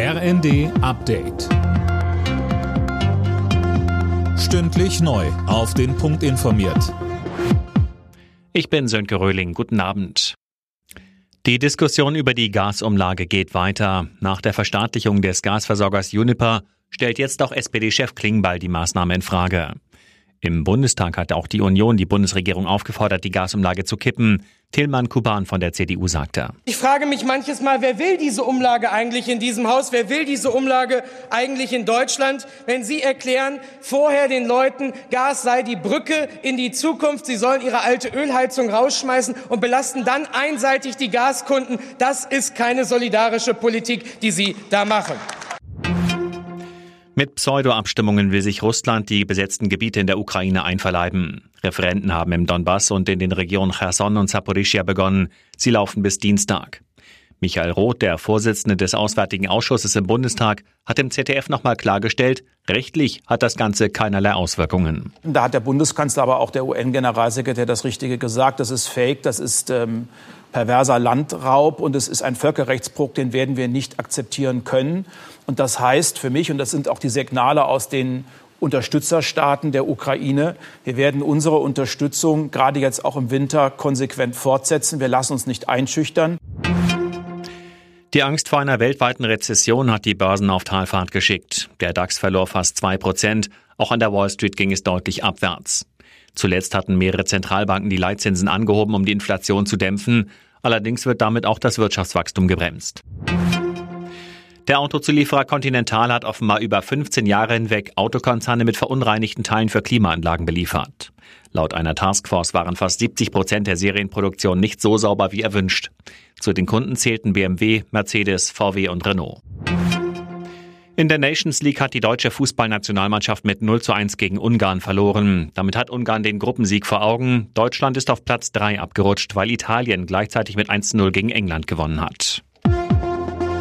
RND Update. Stündlich neu. Auf den Punkt informiert. Ich bin Sönke Röhling. Guten Abend. Die Diskussion über die Gasumlage geht weiter. Nach der Verstaatlichung des Gasversorgers Uniper stellt jetzt auch SPD-Chef Klingbeil die Maßnahme in Frage. Im Bundestag hat auch die Union die Bundesregierung aufgefordert, die Gasumlage zu kippen. Tillmann Kuban von der CDU sagte. Ich frage mich manches Mal, wer will diese Umlage eigentlich in diesem Haus? Wer will diese Umlage eigentlich in Deutschland? Wenn Sie erklären, vorher den Leuten, Gas sei die Brücke in die Zukunft, sie sollen ihre alte Ölheizung rausschmeißen und belasten dann einseitig die Gaskunden, das ist keine solidarische Politik, die Sie da machen. Mit Pseudo-Abstimmungen will sich Russland die besetzten Gebiete in der Ukraine einverleiben. Referenten haben im Donbass und in den Regionen Cherson und Saporischia begonnen. Sie laufen bis Dienstag. Michael Roth, der Vorsitzende des Auswärtigen Ausschusses im Bundestag, hat im ZDF nochmal klargestellt, rechtlich hat das Ganze keinerlei Auswirkungen. Da hat der Bundeskanzler, aber auch der UN-Generalsekretär das Richtige gesagt. Das ist Fake, das ist ähm, perverser Landraub und es ist ein Völkerrechtsbruch, den werden wir nicht akzeptieren können. Und das heißt für mich, und das sind auch die Signale aus den Unterstützerstaaten der Ukraine. Wir werden unsere Unterstützung gerade jetzt auch im Winter konsequent fortsetzen. Wir lassen uns nicht einschüchtern. Die Angst vor einer weltweiten Rezession hat die Börsen auf Talfahrt geschickt. Der DAX verlor fast zwei Prozent. Auch an der Wall Street ging es deutlich abwärts. Zuletzt hatten mehrere Zentralbanken die Leitzinsen angehoben, um die Inflation zu dämpfen. Allerdings wird damit auch das Wirtschaftswachstum gebremst. Der Autozulieferer Continental hat offenbar über 15 Jahre hinweg Autokonzerne mit verunreinigten Teilen für Klimaanlagen beliefert. Laut einer Taskforce waren fast 70 Prozent der Serienproduktion nicht so sauber wie erwünscht. Zu den Kunden zählten BMW, Mercedes, VW und Renault. In der Nations League hat die deutsche Fußballnationalmannschaft mit 0 zu 1 gegen Ungarn verloren. Damit hat Ungarn den Gruppensieg vor Augen. Deutschland ist auf Platz 3 abgerutscht, weil Italien gleichzeitig mit 1 zu 0 gegen England gewonnen hat.